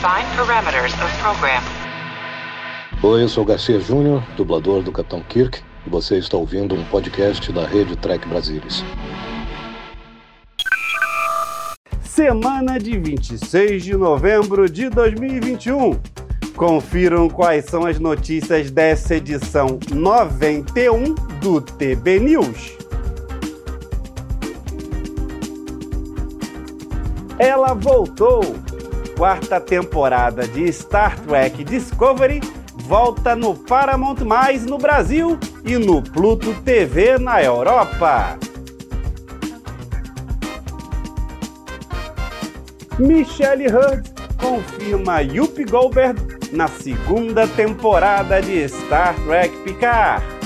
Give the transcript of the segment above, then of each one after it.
Define parameters of program. Oi, eu sou Garcia Júnior, dublador do Capitão Kirk, e você está ouvindo um podcast da rede Trek Brasilis. Semana de 26 de novembro de 2021. Confiram quais são as notícias dessa edição 91 do TB News. Ela voltou! Quarta temporada de Star Trek Discovery volta no Paramount Mais no Brasil e no Pluto TV na Europa. Michelle Hurd confirma Yuppie Goldberg na segunda temporada de Star Trek Picard.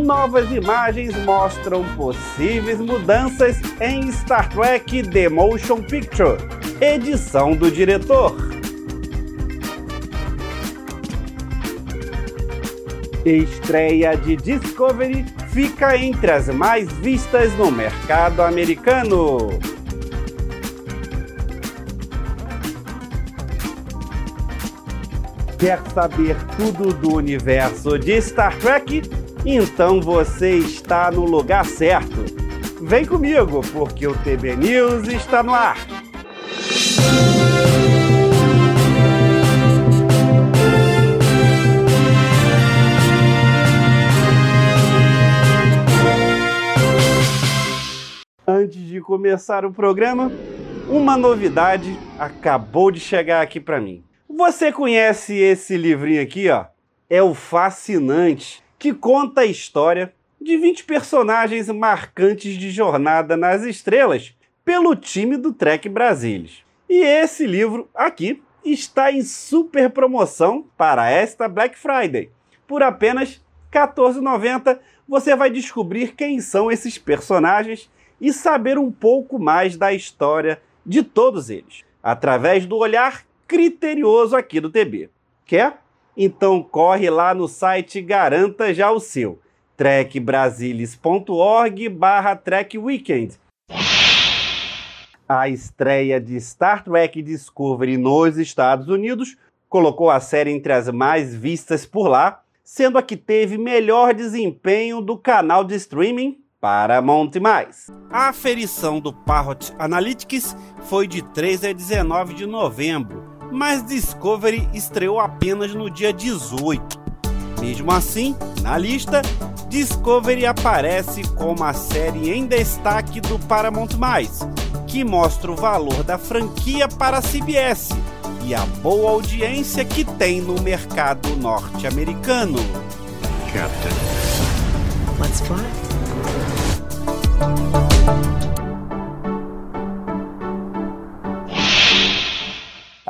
Novas imagens mostram possíveis mudanças em Star Trek The Motion Picture, edição do diretor. Estreia de Discovery fica entre as mais vistas no mercado americano. Quer saber tudo do universo de Star Trek? Então você está no lugar certo. Vem comigo, porque o TB News está no ar. Antes de começar o programa, uma novidade acabou de chegar aqui para mim. Você conhece esse livrinho aqui, ó? É o Fascinante, que conta a história de 20 personagens marcantes de Jornada nas Estrelas pelo time do Trek Brasilis. E esse livro aqui está em super promoção para esta Black Friday. Por apenas R$ 14,90 você vai descobrir quem são esses personagens e saber um pouco mais da história de todos eles, através do olhar criterioso aqui do TB. Quer? Então corre lá no site e garanta já o seu trekbrasilis.org barra trekweekend. A estreia de Star Trek Discovery nos Estados Unidos colocou a série entre as mais vistas por lá, sendo a que teve melhor desempenho do canal de streaming Paramount+. A aferição do Parrot Analytics foi de 3 a 19 de novembro, mas Discovery estreou apenas no dia 18. Mesmo assim, na lista, Discovery aparece como a série em destaque do Paramount+, que mostra o valor da franquia para a CBS e a boa audiência que tem no mercado norte-americano. Captain, let's fly.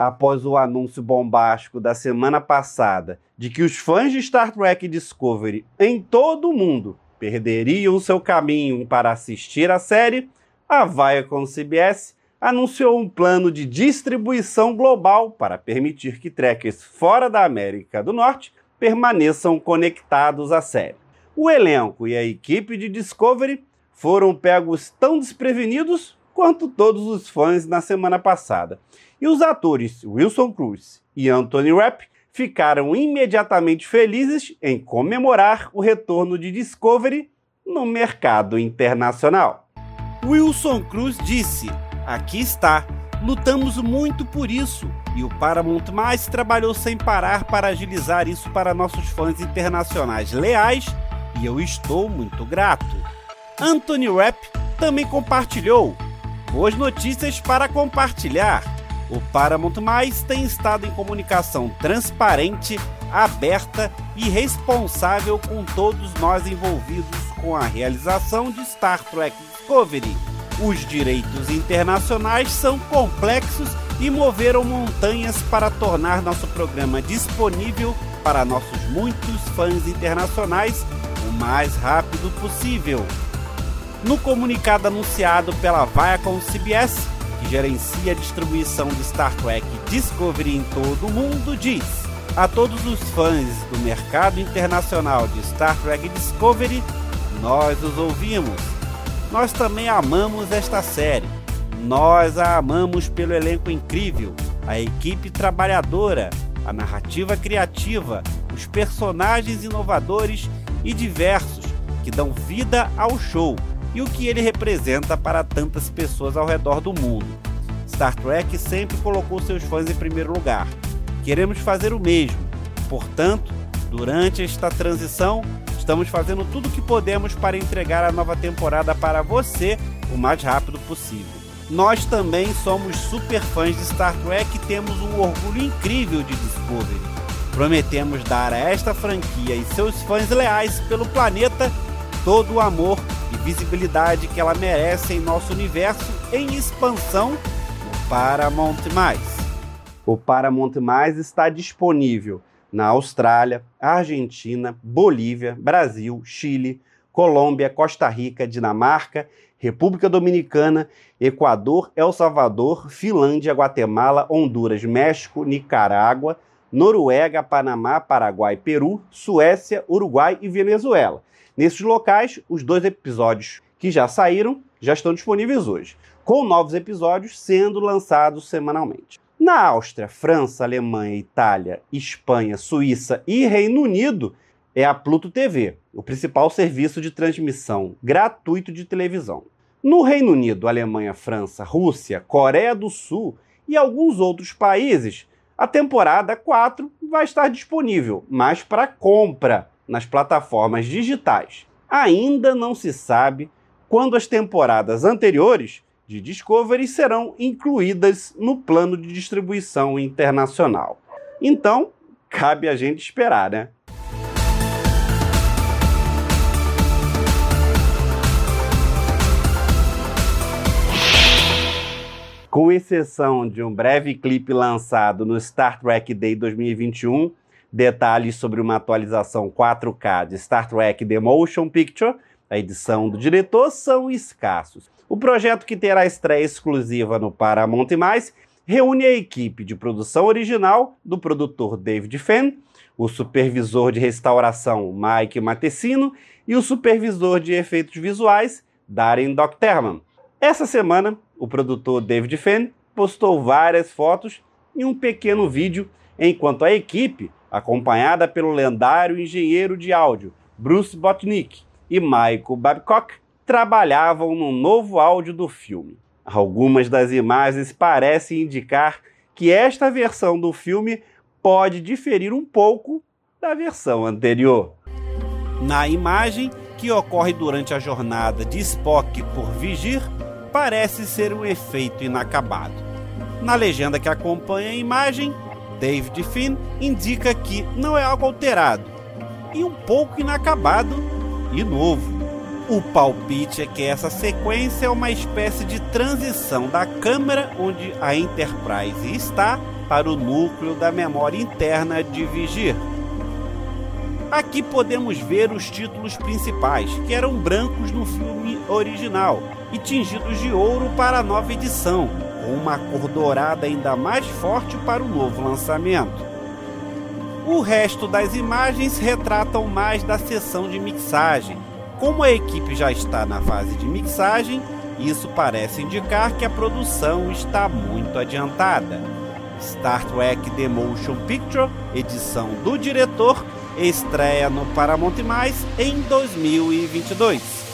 Após o anúncio bombástico da semana passada de que os fãs de Star Trek Discovery em todo o mundo perderiam seu caminho para assistir a série, a Viacom CBS anunciou um plano de distribuição global para permitir que trekkers fora da América do Norte permaneçam conectados à série. O elenco e a equipe de Discovery foram pegos tão desprevenidos quanto todos os fãs na semana passada. E os atores Wilson Cruz e Anthony Rapp ficaram imediatamente felizes em comemorar o retorno de Discovery no mercado internacional. Wilson Cruz disse: Aqui está, lutamos muito por isso e o Paramount Mais trabalhou sem parar para agilizar isso para nossos fãs internacionais leais e eu estou muito grato. Anthony Rapp também compartilhou boas notícias para compartilhar. O Paramount Mais tem estado em comunicação transparente, aberta e responsável com todos nós envolvidos com a realização de Star Trek Discovery. Os direitos internacionais são complexos e moveram montanhas para tornar nosso programa disponível para nossos muitos fãs internacionais o mais rápido possível. No comunicado anunciado pela Viacom CBS, que gerencia a distribuição de Star Trek Discovery em todo o mundo, diz: A todos os fãs do mercado internacional de Star Trek Discovery, nós os ouvimos. nós também amamos esta série. Nós a amamos pelo elenco incrível, a equipe trabalhadora, a narrativa criativa, os personagens inovadores e diversos que dão vida ao show e o que ele representa para tantas pessoas ao redor do mundo. Star Trek sempre colocou seus fãs em primeiro lugar. Queremos fazer o mesmo. Portanto, durante esta transição, estamos fazendo tudo o que podemos para entregar a nova temporada para você o mais rápido possível. Nós também somos super fãs de Star Trek e temos um orgulho incrível de Discovery. Prometemos dar a esta franquia e seus fãs leais pelo planeta todo o amor e visibilidade que ela merece em nosso universo em expansão no Paramount+. O Paramount+, está disponível na Austrália, Argentina, Bolívia, Brasil, Chile, Colômbia, Costa Rica, Dinamarca, República Dominicana, Equador, El Salvador, Finlândia, Guatemala, Honduras, México, Nicarágua, Noruega, Panamá, Paraguai, Peru, Suécia, Uruguai e Venezuela. Nesses locais, os dois episódios que já saíram já estão disponíveis hoje, com novos episódios sendo lançados semanalmente. Na Áustria, França, Alemanha, Itália, Espanha, Suíça e Reino Unido é a Pluto TV, o principal serviço de transmissão gratuito de televisão. No Reino Unido, Alemanha, França, Rússia, Coreia do Sul e alguns outros países, a temporada 4 vai estar disponível, mas para compra nas plataformas digitais. Ainda não se sabe quando as temporadas anteriores de Discovery serão incluídas no plano de distribuição internacional. Então, cabe a gente esperar, né? Com exceção de um breve clipe lançado no Star Trek Day 2021, detalhes sobre uma atualização 4K de Star Trek The Motion Picture, a edição do diretor, são escassos. O projeto, que terá estreia exclusiva no Paramount+, reúne a equipe de produção original do produtor David Fenn, o supervisor de restauração Mike Matessino e o supervisor de efeitos visuais Darren Docterman. Essa semana, o produtor David Fenn postou várias fotos e um pequeno vídeo enquanto a equipe acompanhada pelo lendário engenheiro de áudio Bruce Botnick e Michael Babcock, trabalhavam no novo áudio do filme. Algumas das imagens parecem indicar que esta versão do filme pode diferir um pouco da versão anterior. Na imagem, que ocorre durante a jornada de Spock por Vigir, parece ser um efeito inacabado. Na legenda que acompanha a imagem, David Finn indica que não é algo alterado e um pouco inacabado e novo. O palpite é que essa sequência é uma espécie de transição da câmera onde a Enterprise está para o núcleo da memória interna de Vigir. Aqui podemos ver os títulos principais, que eram brancos no filme original e tingidos de ouro para a nova edição, uma cor dourada ainda mais forte para o novo lançamento. O resto das imagens retratam mais da sessão de mixagem. Como a equipe já está na fase de mixagem, isso parece indicar que a produção está muito adiantada. Star Trek The Motion Picture, edição do diretor, estreia no Paramount+, em 2022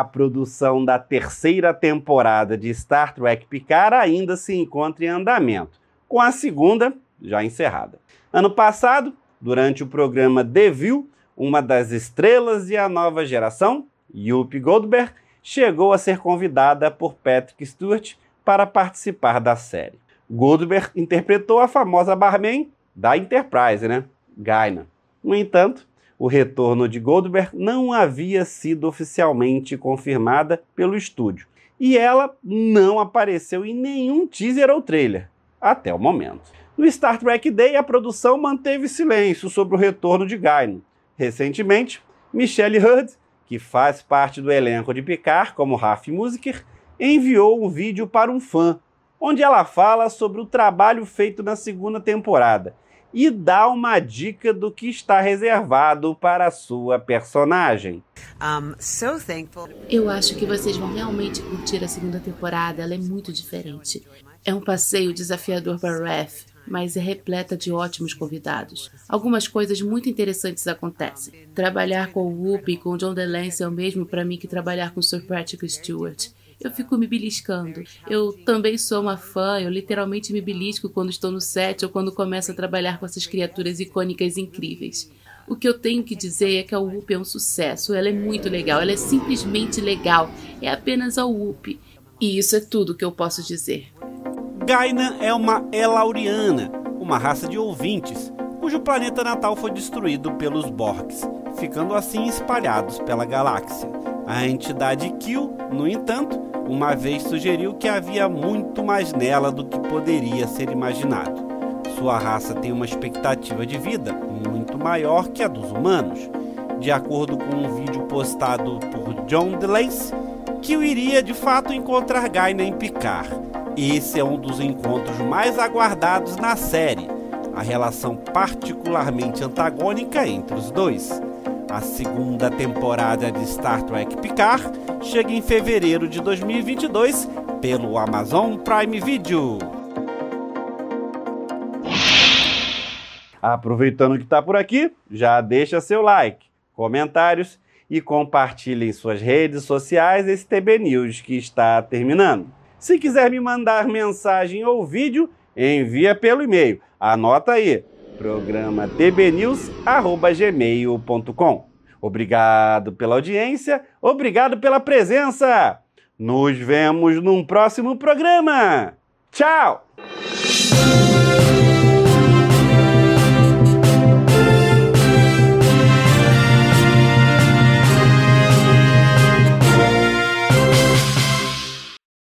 a produção da terceira temporada de Star Trek Picard ainda se encontra em andamento, com a segunda já encerrada. Ano passado, durante o programa View, uma das estrelas de A Nova Geração, Yuppie Goldberg, chegou a ser convidada por Patrick Stewart para participar da série. Goldberg interpretou a famosa barman da Enterprise, né? Gaina. No entanto, o retorno de Goldberg não havia sido oficialmente confirmada pelo estúdio e ela não apareceu em nenhum teaser ou trailer até o momento. No Star Trek Day, a produção manteve silêncio sobre o retorno de Guinan. Recentemente, Michelle Hurd, que faz parte do elenco de Picard como Raf Musiker, enviou um vídeo para um fã, onde ela fala sobre o trabalho feito na segunda temporada e dá uma dica do que está reservado para a sua personagem. Um, so thankful. Eu acho que vocês vão realmente curtir a segunda temporada, ela é muito diferente. É um passeio desafiador para Ref, mas é repleta de ótimos convidados. Algumas coisas muito interessantes acontecem. Trabalhar com o Whoopi e com o John DeLance é o mesmo para mim que trabalhar com o Sir Patrick Stewart. Eu fico me beliscando. Eu também sou uma fã, eu literalmente me belisco quando estou no set ou quando começo a trabalhar com essas criaturas icônicas incríveis. O que eu tenho que dizer é que a Whoopi é um sucesso. Ela é muito legal, ela é simplesmente legal. É apenas a Whoopi. E isso é tudo que eu posso dizer. Gaina é uma Elauriana, uma raça de ouvintes, cujo planeta natal foi destruído pelos Borgs, ficando assim espalhados pela galáxia. A entidade Kill, no entanto, uma vez sugeriu que havia muito mais nela do que poderia ser imaginado. Sua raça tem uma expectativa de vida muito maior que a dos humanos. De acordo com um vídeo postado por John DeLace, Kill iria de fato encontrar Gaina em Picard. Esse é um dos encontros mais aguardados na série, a relação particularmente antagônica entre os dois. A segunda temporada de Star Trek Picard chega em fevereiro de 2022 pelo Amazon Prime Video. Aproveitando que está por aqui, já deixa seu like, comentários e compartilhe em suas redes sociais esse TB News que está terminando. Se quiser me mandar mensagem ou vídeo, envia pelo e-mail. Anota aí, programa tbnews@gmail.com. Obrigado pela audiência, obrigado pela presença. Nos vemos num próximo programa. Tchau.